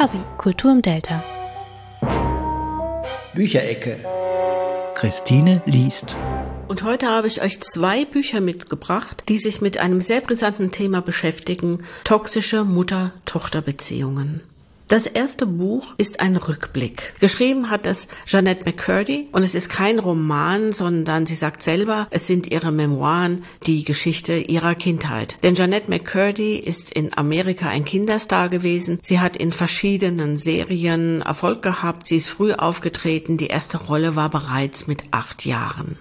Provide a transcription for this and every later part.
Fuzzy, Kultur im Delta. Bücherecke. Christine liest. Und heute habe ich euch zwei Bücher mitgebracht, die sich mit einem sehr brisanten Thema beschäftigen, toxische Mutter-Tochter-Beziehungen. Das erste Buch ist ein Rückblick. Geschrieben hat es Jeanette McCurdy und es ist kein Roman, sondern sie sagt selber, es sind ihre Memoiren, die Geschichte ihrer Kindheit. Denn Jeanette McCurdy ist in Amerika ein Kinderstar gewesen. Sie hat in verschiedenen Serien Erfolg gehabt. Sie ist früh aufgetreten. Die erste Rolle war bereits mit acht Jahren.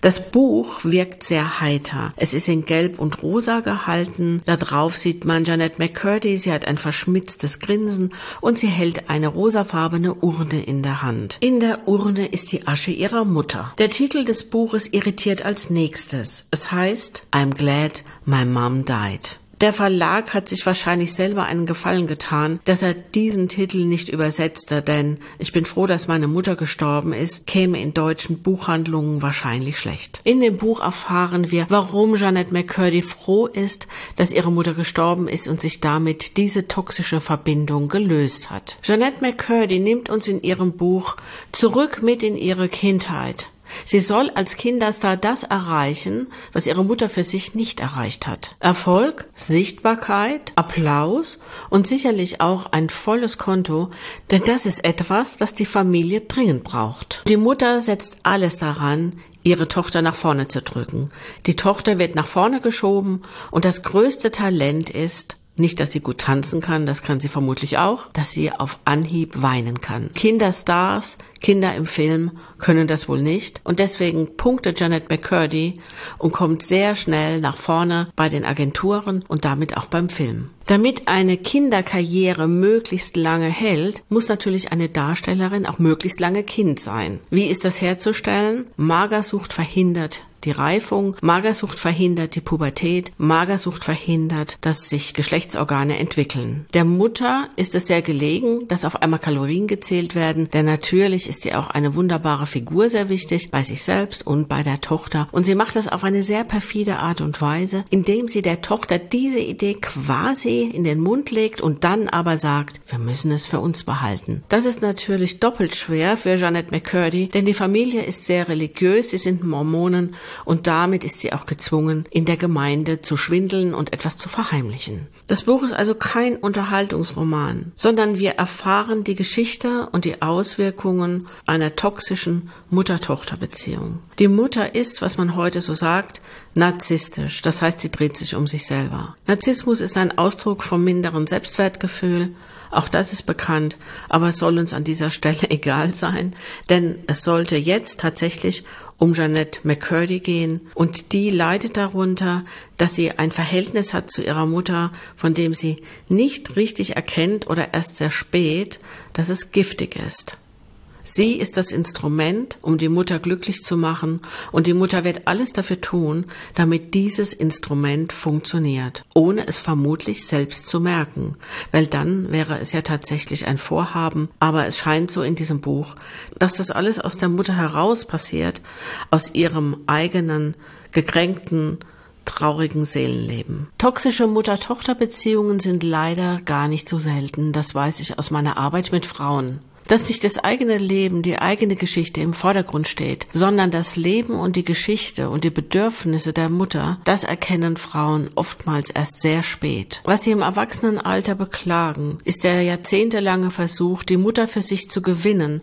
Das Buch wirkt sehr heiter. Es ist in Gelb und Rosa gehalten. Da drauf sieht man Janet McCurdy. Sie hat ein verschmitztes Grinsen und sie hält eine rosafarbene Urne in der Hand. In der Urne ist die Asche ihrer Mutter. Der Titel des Buches irritiert als nächstes. Es heißt I'm glad my mom died. Der Verlag hat sich wahrscheinlich selber einen Gefallen getan, dass er diesen Titel nicht übersetzte, denn ich bin froh, dass meine Mutter gestorben ist, käme in deutschen Buchhandlungen wahrscheinlich schlecht. In dem Buch erfahren wir, warum Jeanette McCurdy froh ist, dass ihre Mutter gestorben ist und sich damit diese toxische Verbindung gelöst hat. Jeanette McCurdy nimmt uns in ihrem Buch zurück mit in ihre Kindheit. Sie soll als Kinderstar das erreichen, was ihre Mutter für sich nicht erreicht hat. Erfolg, Sichtbarkeit, Applaus und sicherlich auch ein volles Konto, denn das ist etwas, das die Familie dringend braucht. Die Mutter setzt alles daran, ihre Tochter nach vorne zu drücken. Die Tochter wird nach vorne geschoben und das größte Talent ist, nicht, dass sie gut tanzen kann, das kann sie vermutlich auch, dass sie auf Anhieb weinen kann. Kinderstars, Kinder im Film können das wohl nicht und deswegen punktet Janet McCurdy und kommt sehr schnell nach vorne bei den Agenturen und damit auch beim Film. Damit eine Kinderkarriere möglichst lange hält, muss natürlich eine Darstellerin auch möglichst lange Kind sein. Wie ist das herzustellen? Magersucht verhindert die Reifung, Magersucht verhindert die Pubertät, Magersucht verhindert, dass sich Geschlechtsorgane entwickeln. Der Mutter ist es sehr gelegen, dass auf einmal Kalorien gezählt werden, denn natürlich ist ihr auch eine wunderbare Figur sehr wichtig, bei sich selbst und bei der Tochter. Und sie macht das auf eine sehr perfide Art und Weise, indem sie der Tochter diese Idee quasi in den Mund legt und dann aber sagt, wir müssen es für uns behalten. Das ist natürlich doppelt schwer für Janet McCurdy, denn die Familie ist sehr religiös, sie sind Mormonen und damit ist sie auch gezwungen, in der Gemeinde zu schwindeln und etwas zu verheimlichen. Das Buch ist also kein Unterhaltungsroman, sondern wir erfahren die Geschichte und die Auswirkungen einer toxischen Mutter-Tochter-Beziehung. Die Mutter ist, was man heute so sagt, narzisstisch, das heißt, sie dreht sich um sich selber. Narzissmus ist ein Ausdruck vom minderen Selbstwertgefühl, auch das ist bekannt, aber es soll uns an dieser Stelle egal sein, denn es sollte jetzt tatsächlich um Jeanette McCurdy gehen. Und die leidet darunter, dass sie ein Verhältnis hat zu ihrer Mutter, von dem sie nicht richtig erkennt oder erst sehr spät, dass es giftig ist. Sie ist das Instrument, um die Mutter glücklich zu machen, und die Mutter wird alles dafür tun, damit dieses Instrument funktioniert, ohne es vermutlich selbst zu merken, weil dann wäre es ja tatsächlich ein Vorhaben, aber es scheint so in diesem Buch, dass das alles aus der Mutter heraus passiert, aus ihrem eigenen gekränkten traurigen Seelenleben. Toxische Mutter-Tochter-Beziehungen sind leider gar nicht so selten, das weiß ich aus meiner Arbeit mit Frauen dass nicht das eigene Leben, die eigene Geschichte im Vordergrund steht, sondern das Leben und die Geschichte und die Bedürfnisse der Mutter, das erkennen Frauen oftmals erst sehr spät. Was sie im Erwachsenenalter beklagen, ist der jahrzehntelange Versuch, die Mutter für sich zu gewinnen,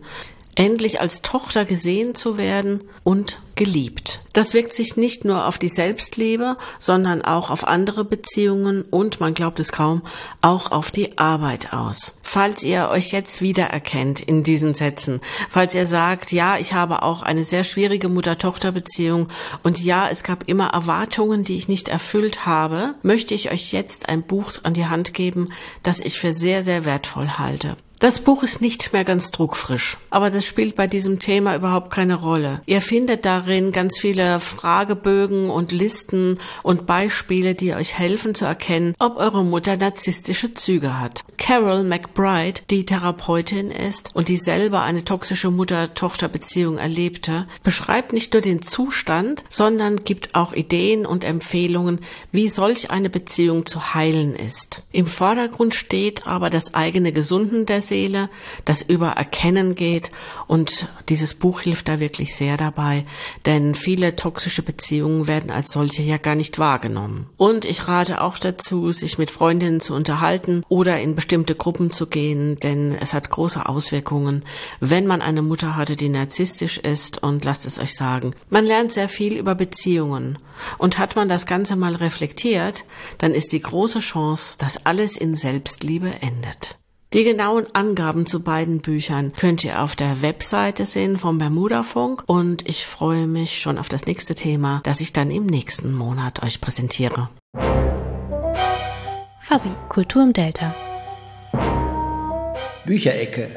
endlich als Tochter gesehen zu werden und geliebt. Das wirkt sich nicht nur auf die Selbstliebe, sondern auch auf andere Beziehungen und, man glaubt es kaum, auch auf die Arbeit aus. Falls ihr euch jetzt wiedererkennt in diesen Sätzen, falls ihr sagt, ja, ich habe auch eine sehr schwierige Mutter-Tochter-Beziehung und ja, es gab immer Erwartungen, die ich nicht erfüllt habe, möchte ich euch jetzt ein Buch an die Hand geben, das ich für sehr, sehr wertvoll halte. Das Buch ist nicht mehr ganz druckfrisch, aber das spielt bei diesem Thema überhaupt keine Rolle. Ihr findet darin ganz viele Fragebögen und Listen und Beispiele, die euch helfen zu erkennen, ob eure Mutter narzisstische Züge hat. Carol McBride, die Therapeutin ist und die selber eine toxische Mutter-Tochter-Beziehung erlebte, beschreibt nicht nur den Zustand, sondern gibt auch Ideen und Empfehlungen, wie solch eine Beziehung zu heilen ist. Im Vordergrund steht aber das eigene Gesunden des Seele, das über Erkennen geht. Und dieses Buch hilft da wirklich sehr dabei, denn viele toxische Beziehungen werden als solche ja gar nicht wahrgenommen. Und ich rate auch dazu, sich mit Freundinnen zu unterhalten oder in bestimmte Gruppen zu gehen, denn es hat große Auswirkungen, wenn man eine Mutter hatte, die narzisstisch ist. Und lasst es euch sagen, man lernt sehr viel über Beziehungen. Und hat man das Ganze mal reflektiert, dann ist die große Chance, dass alles in Selbstliebe endet. Die genauen Angaben zu beiden Büchern könnt ihr auf der Webseite sehen vom Bermuda-Funk und ich freue mich schon auf das nächste Thema, das ich dann im nächsten Monat euch präsentiere. Fuzzy, Kultur im Delta. Bücherecke